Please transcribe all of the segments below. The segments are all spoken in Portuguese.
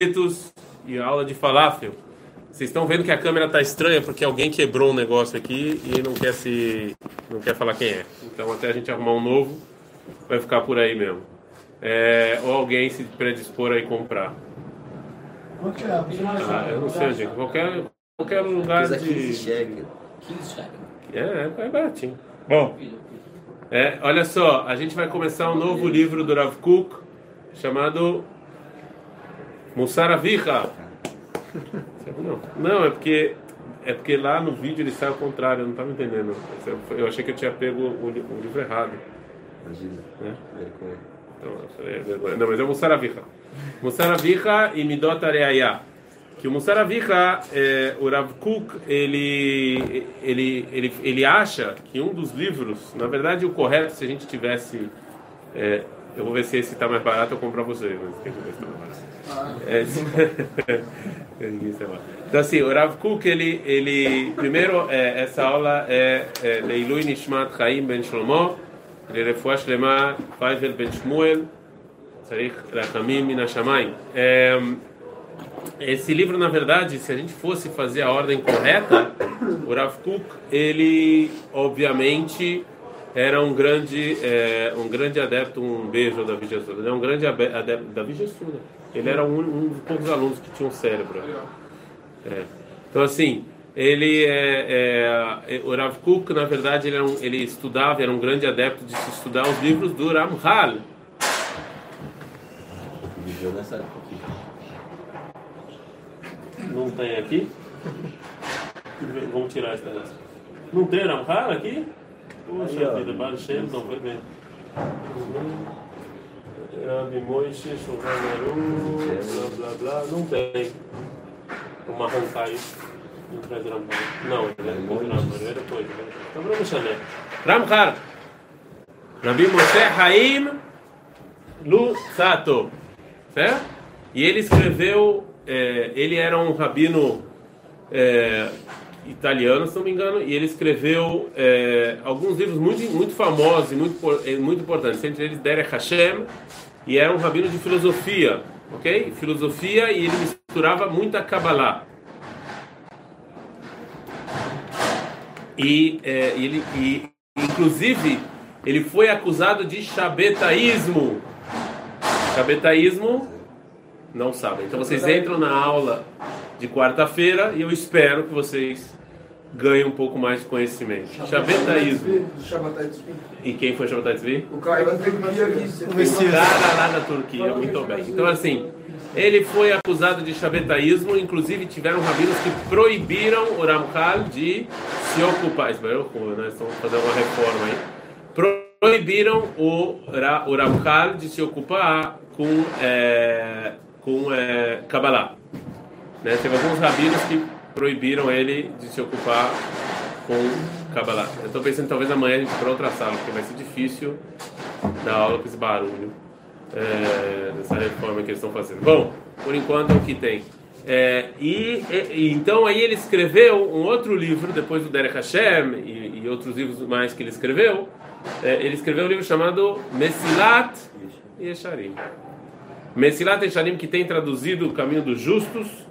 inscritos e aula de falafel. Vocês estão vendo que a câmera está estranha porque alguém quebrou um negócio aqui e não quer se não quer falar quem é. Então até a gente arrumar um novo, vai ficar por aí mesmo. É, ou alguém se predispor aí comprar. Ah, eu não sei, gente. Qualquer, qualquer lugar de. 15 cheque. 15 shekels. É, é baratinho. Bom, é, olha só, a gente vai começar um novo livro do Rav Kuk chamado Mussar Avicha. Não, não, é porque é porque lá no vídeo ele sai ao contrário, eu não estava entendendo. Eu achei que eu tinha pego o, o livro errado. Imagina. né? Vergonha. Então, é. Não, mas é o Mussar Avicha. Mussar Avicha e Midot Areaya. Que o Mussar Avicha, é, o Rav Kuk, ele, ele, ele, ele acha que um dos livros, na verdade o correto, se a gente tivesse... é, eu vou ver se esse está mais barato, eu compro para você. Mas tem que ver se está mais barato. É, ninguém sabe lá. então assim, o Rav Kuk, ele, ele primeiro, é, essa aula é, é Leilui Nishmat Chaim Ben Shlomo, לרפואה שלמה, פייבל בן שמואל, צריך רחמים מן השמיים. É, esse livro, na verdade, se a gente fosse fazer a ordem correta, o Rav Kuk, ele, obviamente, era um grande, é, um grande adepto, um beijo da Vigessuda, ele é um grande adepto da Vigessuda. Ele era um, um dos poucos alunos que tinham cérebro. É. Então, assim, ele é, é, o Rav Kuk, na verdade, ele, um- ele estudava, era um grande adepto de se estudar os livros do Ramchal. Viveu nessa época aqui. Não tem aqui? Vamos tirar essa. Não tem Ramchal aqui? Ó. vida, Baruch Shem, não foi bem. Rabi Shulchan Aruch, blá blá blá, não tem. Caiu. Não traz Ramchal. Não, ele é ele é depois. Então vamos chamar. Ramchal. Rabi Moshe Haim Lusato. Certo? E ele escreveu, é, ele era um rabino é, italiano, se não me engano, e ele escreveu é, alguns livros muito, muito famosos e muito, muito importantes, entre eles Derech Hashem, e era um rabino de filosofia, ok? Filosofia, e ele misturava muita Kabbalah. E, é, ele, e, inclusive, ele foi acusado de chabetaísmo. Chabetaísmo, não sabem. Então vocês entram na aula de quarta-feira e eu espero que vocês ganhem um pouco mais de conhecimento. Chabetaísmo. E quem foi Chabetaísmo? O cara vir aqui. O cara lá da Turquia, muito bem. Então, assim, ele foi acusado de chabetaísmo, inclusive tiveram rabinos que proibiram o Ramchal de se ocupar. Nós estamos fazendo uma reforma aí. Proibiram o, Ra- o Ramchal de se ocupar com, é, com é, Kabbalah. Né? Teve alguns rabinos que proibiram ele de se ocupar com Kabbalah. Eu estou pensando talvez amanhã a gente para outra sala, porque vai ser difícil dar aula com esse barulho é, dessa reforma que eles estão fazendo. Bom, por enquanto é o que tem. É, e, e- então aí ele escreveu um outro livro depois do Derek Hashem e, e outros livros mais que ele escreveu. É, ele escreveu um livro chamado Mesilat Yesharim. Mesilat Yesharim que tem traduzido o Caminho dos Justos.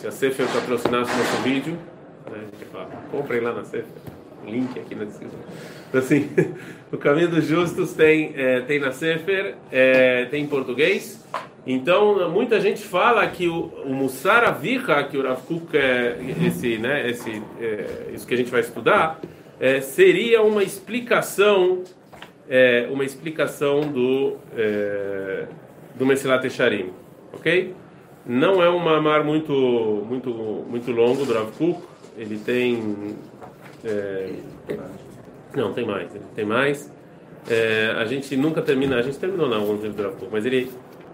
Se a Sefer patrocinasse nosso vídeo, né, comprem lá na Sefer. Link aqui na descrição. Então, assim, o Caminho dos Justos tem, é, tem na Sefer, é, tem em português. Então, muita gente fala que o, o Mussar Avicha, que o Rav Kuk, é, esse, né, esse, é, isso que a gente vai estudar, é, seria uma explicação, é, uma explicação do, é, do Mesilat Echarim, ok? Não é um mamar muito, muito, muito longo do Rav Kuk, ele tem... é, não, tem mais. Tem mais. É, a gente nunca termina. A gente terminou não, alguns livros do Rav Kuk, mas ele.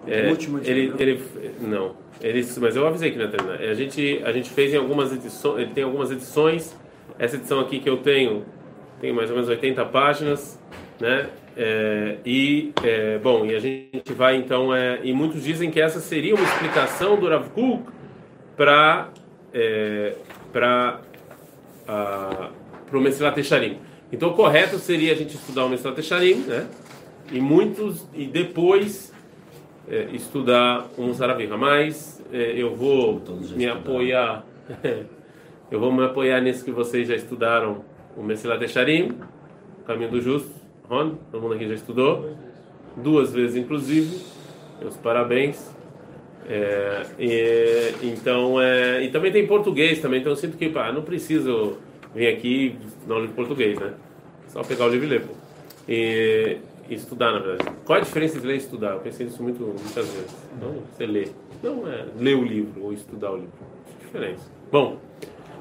É, último ele, não? ele, não. Ele, mas eu avisei que não ia terminar. A gente, a gente fez em algumas edições. Ele tem algumas edições. Essa edição aqui que eu tenho tem mais ou menos 80 páginas, né? É, e é, bom, e a gente vai então. É, e muitos dizem que essa seria uma explicação do Rav Kuk para é, para para o Mesilat Echarim. Então, o correto seria a gente estudar o Mesilat Echarim, né? E muitos e depois é, estudar um Zaraviha. Mas eu vou me estudaram. apoiar. eu vou me apoiar nisso que vocês já estudaram, o Mesilat Echarim, o Caminho do Justo. Ron, todo mundo aqui já estudou, duas vezes inclusive. Meus parabéns. É, e, então, é, e também tem português também, então eu sinto que pá, não preciso vir aqui aula de português, né? Só pegar o livro e ler. pô. E, e estudar, na verdade. Qual a diferença entre ler e estudar? Eu pensei nisso muito, muitas vezes. Não você lê. Não é ler o livro ou estudar o livro. Que diferença. Bom,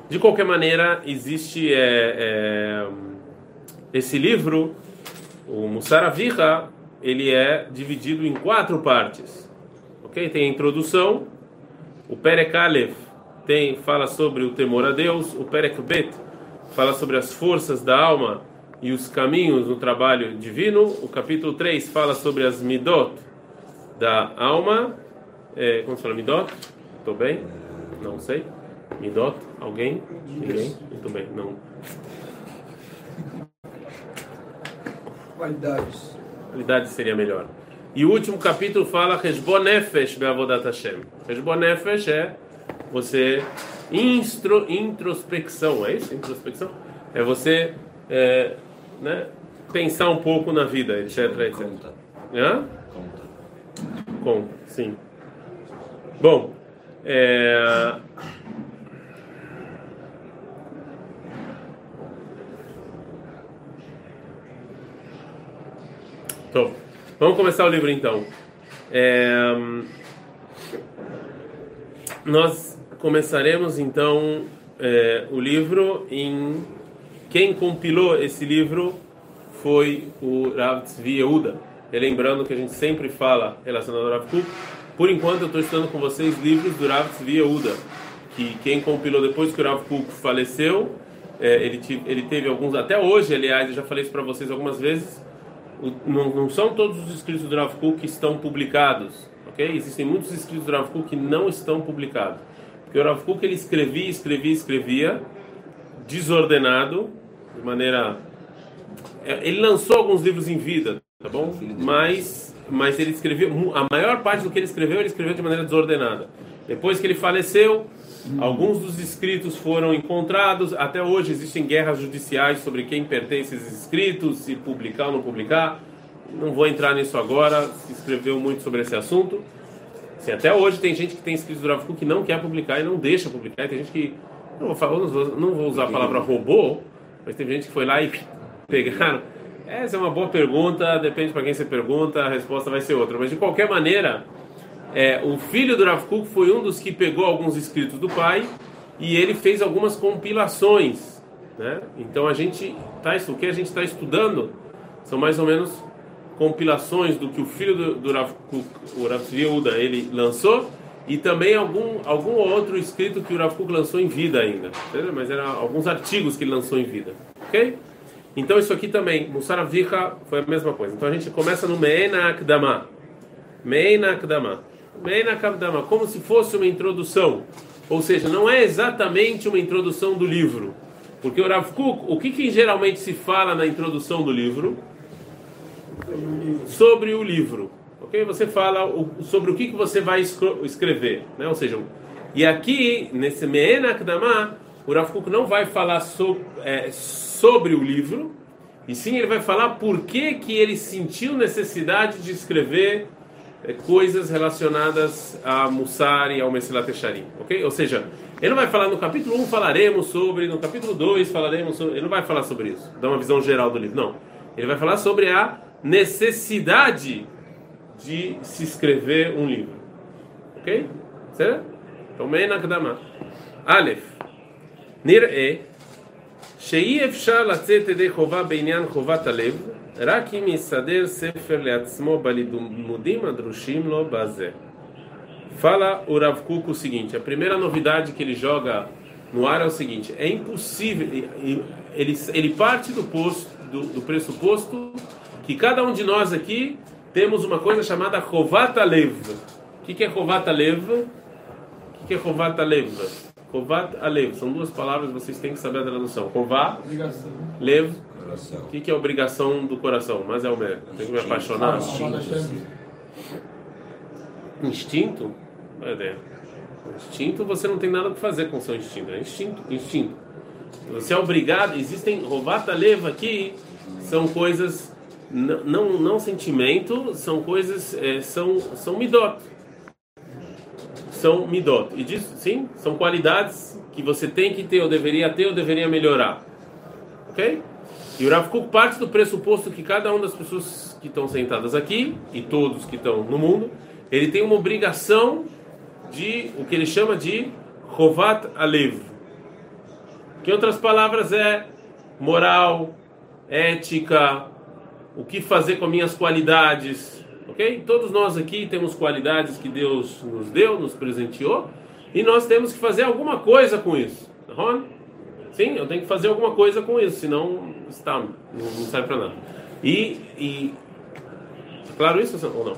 de qualquer maneira, existe é, é, esse livro, o Musaraviha, ele é dividido em quatro partes. Ok? Tem a introdução, o Perek Aleph tem, fala sobre o temor a Deus, o Perek Bet fala sobre as forças da alma e os caminhos no trabalho divino, o capítulo 3 fala sobre as Midot da alma, é, como se fala Midot? Estou bem? Não sei. Midot? Alguém? Ninguém? Muito bem, não. Qualidades. qualidade seria melhor. E o último capítulo fala Heshbon Nefesh Be'avodat Hashem. Heshbon Nefesh é você instro, introspecção, é isso? Introspecção? É você é, né, pensar um pouco na vida, etc, etc. Conta. Hã? Conta. Com, sim. Bom, é... Então, vamos começar o livro então. É, Nós começaremos então é, o livro em quem compilou esse livro foi o Rav Tzvi Yehuda. E lembrando que a gente sempre fala relacionado ao Rav Kuk. Por enquanto eu estou estudando com vocês livros do Rav Tzvi Yehuda, que quem compilou depois que o Rav Kuk faleceu, é, ele, ele teve alguns, até hoje, aliás, eu já falei isso para vocês algumas vezes, não, não são todos os escritos do Rav Kuk que estão publicados, ok? Existem muitos escritos do Rav Kuk que não estão publicados. Porque o Rav Kuk ele escrevia, escrevia, escrevia, desordenado, de maneira. é, Ele lançou alguns livros em vida, tá bom? Mas, mas ele escreveu. A maior parte do que ele escreveu, ele escreveu de maneira desordenada. Depois que ele faleceu, alguns dos escritos foram encontrados. Até hoje existem guerras judiciais sobre quem pertence esses escritos, se publicar ou não publicar. Não vou entrar nisso agora. Se escreveu muito sobre esse assunto. Assim, até hoje tem gente que tem escritos do Rav Kuk que não quer publicar e não deixa publicar. E tem gente que. Não vou, falar, não vou- usar a palavra robô, mas tem gente que foi lá e pegaram. Essa é uma boa pergunta, depende para quem você pergunta, a resposta vai ser outra. Mas de qualquer maneira, é, o filho do Rav Kuk foi um dos que pegou alguns escritos do pai e ele fez algumas compilações. Né? Então a gente tá, o que a gente está estudando são mais ou menos compilações do que o filho do, do Rav Kuk, o Rav Yehuda, ele lançou e também algum algum outro escrito que o Rav Kuk lançou em vida ainda, entendeu? mas eram alguns artigos que ele lançou em vida, ok? Então isso aqui também, Musar Avicha foi a mesma coisa. Então a gente começa no Me'ena Akdama, Me'ena Akdama, como se fosse uma introdução, ou seja, não é exatamente uma introdução do livro, porque o Rav Kuk, o que, que geralmente se fala na introdução do livro? sobre o livro, ok? Você fala o- sobre o que, que você vai escrever, né? Ou seja, e aqui nesse Me'ena Akdama, o Rav Kuk não vai falar so- é, sobre o livro, e sim ele vai falar por que que ele sentiu necessidade de escrever é, coisas relacionadas a Mussar e ao Mesilat ok? Ou seja, ele não vai falar no capítulo 1 falaremos sobre, no capítulo 2 falaremos sobre, ele não vai falar sobre isso, dá uma visão geral do livro, não. Ele vai falar sobre a necessidade de se escrever um livro, ok? Certo? Então, Menakdama. Aleph. Nir'e שאי אפשר לצאת ידי חובה בעניין חובת הלב רק אם יסדר ספר לעצמו בלימודים הדרושים לו בזה. Fala o Rav Kuk o seguinte: a primeira novidade que ele joga no ar é o seguinte: é impossível. e- e- Ele, ele parte do, posto, do, do pressuposto que cada um de nós aqui temos uma coisa chamada Chovat Alev. O que, que é Chovat Alev? O que, que é Chovat Alev? Chovat Alev. São duas palavras, vocês têm que saber a tradução. Obrigação. Lev. O que, que é obrigação do coração? Mas é o meu. Tem que me apaixonar. Instinto? É ideia. Instinto, você não tem nada para fazer com o seu instinto. É instinto, instinto. Você é obrigado. Existem rovata leva aqui, são coisas não, não, não sentimento, são coisas, é, são, são midot. São midot. E diz, sim, são qualidades que você tem que ter, ou deveria ter, ou deveria melhorar. Ok? E o Rav Kuk parte do pressuposto que cada uma das pessoas que estão sentadas aqui, e todos que estão no mundo, ele tem uma obrigação de o que ele chama de Chovat Alev. Que em outras palavras é moral, ética, o que fazer com minhas qualidades, ok? Todos nós aqui temos qualidades que Deus nos deu, nos presenteou, e nós temos que fazer alguma coisa com isso. Tá Sim, eu tenho que fazer alguma coisa com isso, senão está, não, serve para nada. E, e é claro isso ou não?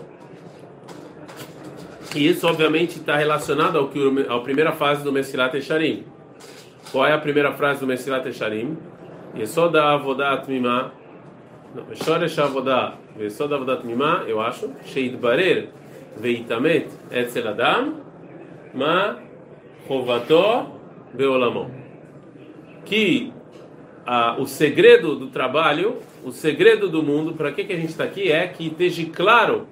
E isso obviamente está relacionado ao que à primeira fase do Mesilat Esharim. Qual é a primeira frase do Mesilat Esharim? Yesod Avodat Mimah Shoresh Avodah, Vesod Avodat Mimá, eu acho, Sheidbarer, Veitamet, Etzel Adam, Ma, Rovató, Beolamon. Que ah, o segredo do trabalho, o segredo do mundo, para que, que a gente está aqui, é que esteja claro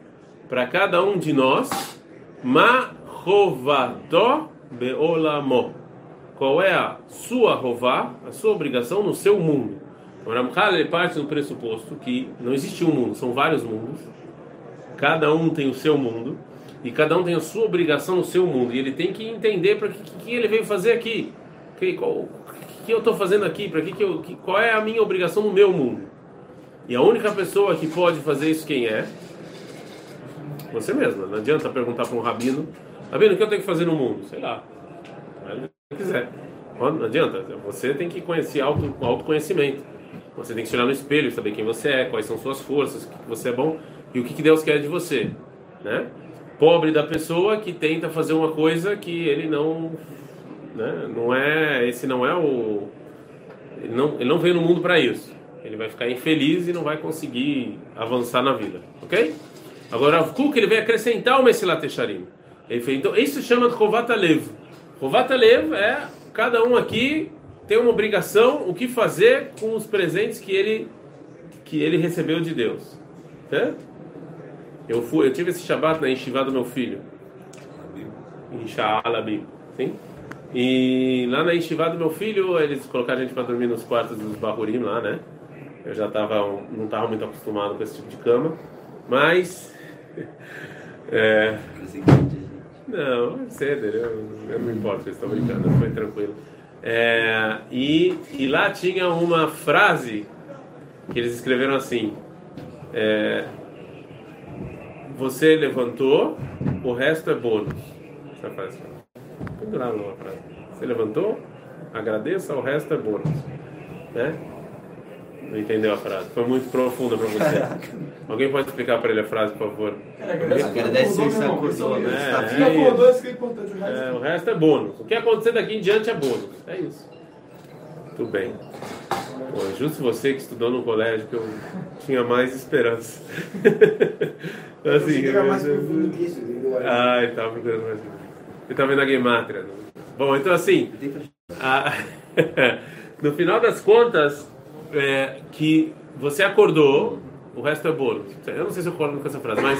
para cada um de nós, Ma, Rovató, Beolamon. Qual é a sua rová, a sua obrigação no seu mundo? O Ramchal ele parte do pressuposto que não existe um mundo, são vários mundos. Cada um tem o seu mundo e cada um tem a sua obrigação no seu mundo. E ele tem que entender para que, que, ele veio fazer aqui. Que, qual, que eu estou fazendo aqui? Para que, que eu, que, qual é a minha obrigação no meu mundo? E a única pessoa que pode fazer isso quem é? Você mesmo. Não adianta perguntar para um rabino: Rabino, o que eu tenho que fazer no mundo? Sei lá. Se quiser. Não adianta. Você tem que conhecer auto, autoconhecimento. Você tem que se olhar no espelho, saber quem você é, quais são suas forças, o que você é bom e o que Deus quer de você, né? Pobre da pessoa que tenta fazer uma coisa que ele não, né? Não é, esse não é o, ele não, ele não veio no mundo para isso. Ele vai ficar infeliz e não vai conseguir avançar na vida, ok? Agora, o Kuk ele vem acrescentar o Mesilat Echarim. Ele fez, então, isso chama de Rovata Lev. Rovata Lev é cada um aqui tem uma obrigação o que fazer com os presentes que ele que ele recebeu de Deus. Certo? Eu fui, eu tive esse Shabbat na Yeshiva do meu filho. Em Sha'alabim. Sim? E lá na Yeshiva do meu filho, eles colocaram a gente para dormir nos quartos dos Bahurim lá, né? Eu já tava, não estava muito acostumado com esse tipo de cama. Mas. É, não, é cedo, eu, eu não importa, eles estão brincando, foi tranquilo. É, e, e lá tinha uma frase que eles escreveram assim: é, Você levantou, o resto é bônus. Essa frase. Pendurado numa frase. Você levantou, agradeça, o resto é bônus. Né? Não entendeu a frase? Foi muito profunda para você. Alguém pode explicar para ele a frase, por favor? Agradece e se acordou, né? É, é, acordou, isso que é importante. O resto é, o resto é bônus. O que acontecer daqui em diante é bônus. É isso. Tudo bem. Pô, justo você que estudou no colégio que eu tinha mais esperança. assim, eu mais profundo que isso. Ah, ele estava procurando mais Ele estava vendo a Gematria. Né? Bom, então assim, a... no final das contas, é, que você acordou, o resto é bolo. Eu não sei se eu concordo com essa frase, mas,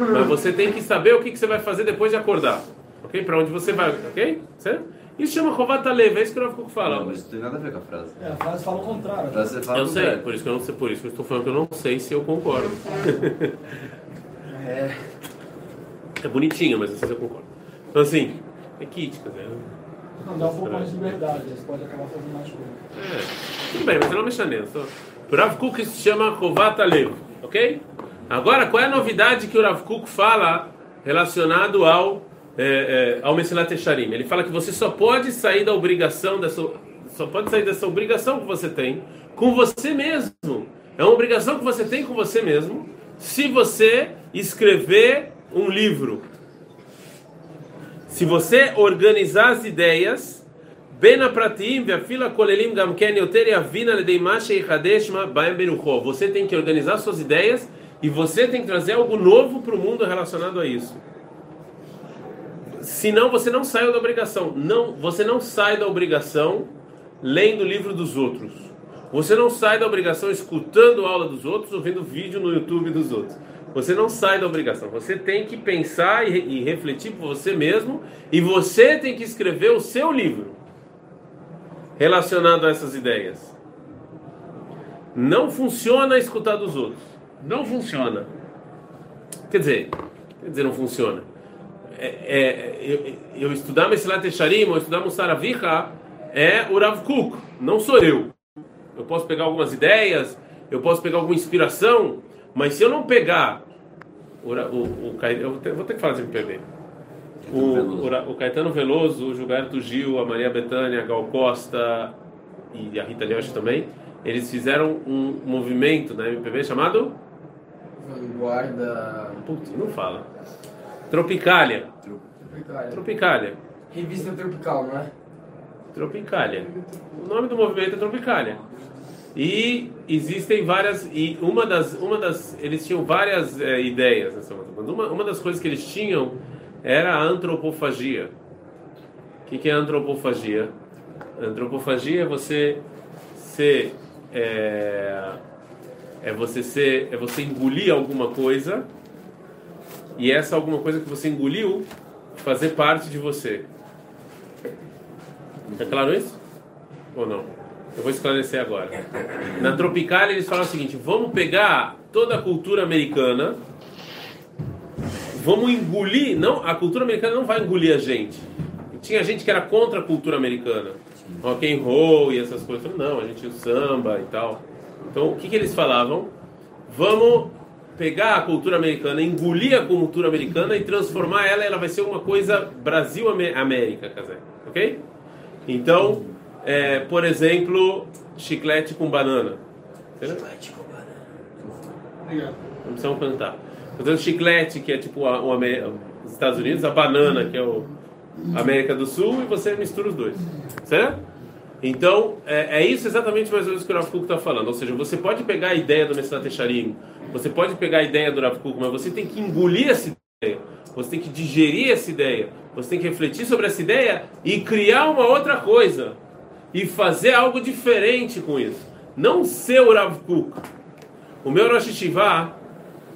mas você tem que saber o que, que você vai fazer depois de acordar. Ok? Para onde você vai, ok? Certo? Isso chama Rovata Leva, é isso que o Rav fala. Não, mas isso tem nada a ver com a frase. É, a frase fala o contrário. Fala eu sei, por isso, que eu não sei, por isso que eu estou falando que eu não sei se eu concordo. é. É bonitinho, mas não sei se eu concordo. Então assim, é kit, quer dizer. Não, dá um pouco mais de liberdade, você pode acabar fazendo mais coisas. É, tudo bem, mas você não mexa nisso. O Rav Kuk se chama Rovata Lev, ok? Agora, qual é a novidade que o Rav Kuk fala relacionado ao, é, é, ao Mesilat Esharim? Ele fala que você só pode sair da obrigação, dessa, só pode sair dessa obrigação que você tem com você mesmo. É uma obrigação que você tem com você mesmo se você escrever um livro se você organizar as ideias, você tem que organizar suas ideias e você tem que trazer algo novo para o mundo relacionado a isso. senão você não sai da obrigação. Não, você não sai da obrigação lendo o livro dos outros. Você não sai da obrigação escutando a aula dos outros ou vendo vídeo no YouTube dos outros. Você não sai da obrigação. Você tem que pensar e, e refletir por você mesmo e você tem que escrever o seu livro relacionado a essas ideias. Não funciona escutar dos outros. Não funciona. Quer dizer, quer dizer, não funciona. É, é, eu, eu estudar Mesilat Echarim ou estudar Musar Avicha é o Rav Kuk, não sou eu. Eu posso pegar algumas ideias, eu posso pegar alguma inspiração, mas se eu não pegar o, o, o eu vou ter que falar de MPB. O, o, o Caetano Veloso, o Gilberto Gil, a Maria Bethânia, a Gal Costa e a Rita Leoche também, eles fizeram um movimento na MPB chamado Vanguarda. Putz, não fala. Tropicália. Tropicália. Tropicália. Revista Tropical, não é? Tropicália. O nome do movimento é Tropicália. E existem várias e uma das uma das eles tinham várias é, ideias nessa uma uma das coisas que eles tinham era a antropofagia. O que, que é antropofagia? Antropofagia é você ser é, é você ser é você engolir alguma coisa e essa alguma coisa que você engoliu fazer parte de você. É claro isso? Ou não? Eu vou esclarecer agora. Na Tropical eles falam o seguinte: vamos pegar toda a cultura americana, vamos engolir. Não, a cultura americana não vai engolir a gente. Tinha gente que era contra a cultura americana, rock and roll e essas coisas. Não, a gente o samba e tal. Então o que, que eles falavam? Vamos pegar a cultura americana, engolir a cultura americana e transformar ela, ela vai ser uma coisa Brasil-América, ok? Então, é, por exemplo, chiclete com banana. Chiclete com banana. Não precisamos cantar. Portanto, chiclete, que é tipo o, os Estados Unidos, a banana, que é o América do Sul, e você mistura os dois. Certo? Então, é, é isso exatamente mais ou menos que o Rav Kuk está falando. Ou seja, você pode pegar a ideia do Messilat Echarim, você pode pegar a ideia do Rav Kuk, mas você tem que engolir essa ideia. Você tem que digerir essa ideia. Você tem que refletir sobre essa ideia e criar uma outra coisa. E fazer algo diferente com isso. Não ser o Rav Kuk. O meu Rosh Hashivá,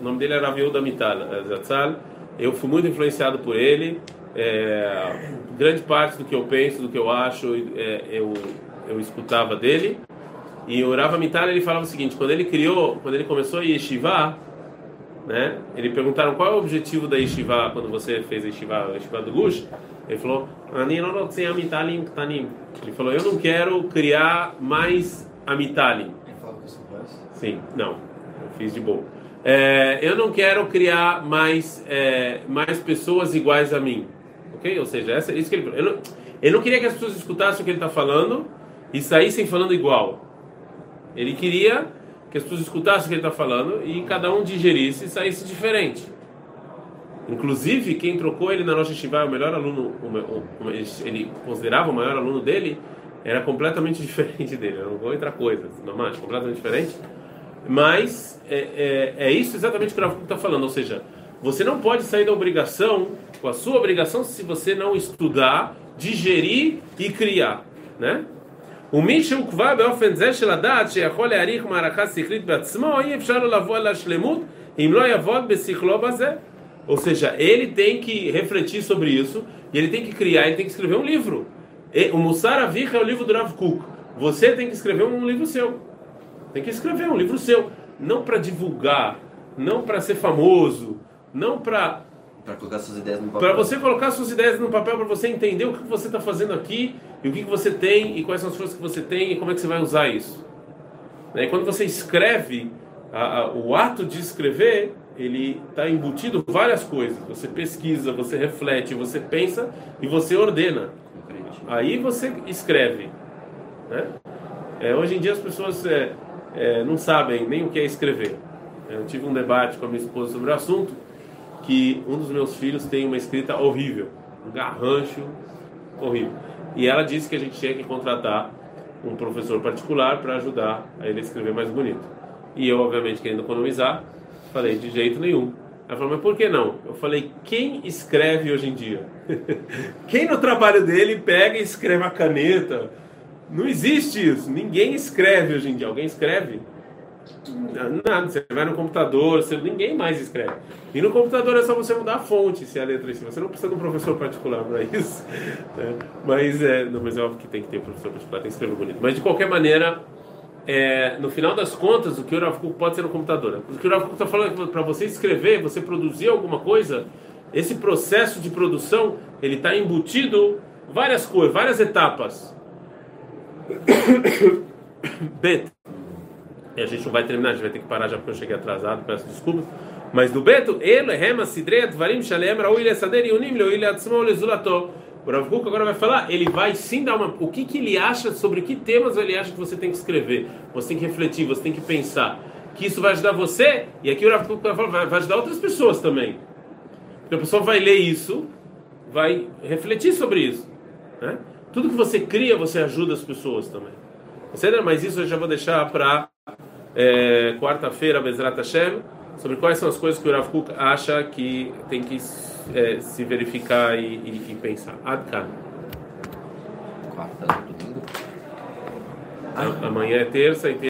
o nome dele era Rav Yehuda Mital, Zatzal, eu fui muito influenciado por ele. É, grande parte do que eu penso, do que eu acho, é, eu, eu escutava dele. E o Rav Mital ele falava o seguinte: quando ele criou, quando ele começou a Yeshiva, né? Ele perguntaram qual é o objetivo da Yeshiva quando você fez a Yeshiva, a Yeshiva do Gush. Ele falou: Ele falou: eu não quero criar mais amitalim. Ele falou que você? Sim, não, eu fiz de boa. É, eu não quero criar mais é, mais pessoas iguais a mim, ok? Ou seja, essa, isso que ele falou. Ele não, ele não queria que as pessoas escutassem o que ele está falando e saíssem falando igual. Ele queria que as pessoas escutassem o que ele está falando e cada um digerisse e saísse diferente. Inclusive, quem trocou ele na Rosh Hashivá, o melhor aluno, ele considerava o maior aluno dele, era completamente diferente dele. Eu não vou entrar coisas, mas completamente diferente. Mas é, é, é isso exatamente que o Rafa está falando. Ou seja, você não pode sair da obrigação, com a sua obrigação, se você não estudar, digerir e criar, né? ומי שהוקבע באופן זה של הדעת שיכול להעריך מערכה שכלית בעצמו, אי אפשר לו לבוא על השלמות אם לא יעבוד בשכלו בזה. Ou seja, ele tem que refletir sobre isso e ele tem que criar, ele tem que escrever um livro. O Mussar Avich é o livro do Rav Kuk. Você tem que escrever um livro seu. Tem que escrever um livro seu. Não para divulgar, não para ser famoso, não para Para colocar suas ideias no papel. para você colocar suas ideias no papel, para você entender o que você está fazendo aqui e o que você tem e quais são as forças que você tem e como é que você vai usar isso. Né? E quando você escreve, o ato de escrever, ele está embutido várias coisas. Você pesquisa, você reflete, você pensa e você ordena. Aí você escreve. Né? É, hoje em dia as pessoas é, é, não sabem nem o que é escrever. Eu tive um debate com a minha esposa sobre o assunto que um dos meus filhos tem uma escrita horrível, um garrancho horrível. E ela disse que a gente tinha que contratar um professor particular para ajudar a ele a escrever mais bonito. E eu, obviamente, querendo economizar, falei de jeito nenhum. Ela falou, mas por que não? Eu falei, quem escreve hoje em dia? quem no trabalho dele pega e escreve a caneta? Não existe isso. Ninguém escreve hoje em dia. Alguém escreve? Nada. Você vai no computador, você, ninguém mais escreve. E no computador é só você mudar a fonte, se é a letra em cima. Você não precisa de um professor particular para isso. né? Mas é, não, mas é óbvio que tem que ter professor particular, tem que escrever bonito. Mas de qualquer maneira, é, no final das contas, o que o Rav pode ser no computador. O que o Rav está falando é para você escrever, você produzir alguma coisa, esse processo de produção, ele está embutido várias coisas, várias etapas. Bet. E a gente não vai terminar, a gente vai ter que parar já porque eu cheguei atrasado, peço desculpas. Mas do Beto, ele, Rema, Sidrei, Dvarim, Shalem, Raul, ele Sader, Yunim, Leo, ele Atzmo, ele Zulato. O Rav Kuk agora vai falar, ele vai sim dar uma. O que, que ele acha, sobre que temas ele acha que você tem que escrever, você tem que refletir, você tem que pensar. Que isso vai ajudar você, e aqui o Rav Kuk vai falar, vai, ajudar outras pessoas também. Então a pessoa vai ler isso, vai refletir sobre isso. Né? Tudo que você cria, você ajuda as pessoas também. Mas isso eu já vou deixar para é, quarta-feira, Bezrat Hashem, sobre quais são as coisas que o Rav Kuk acha que tem que é, se verificar e, e, e pensar. Adkan. Quarta, domingo. Amanhã é terça e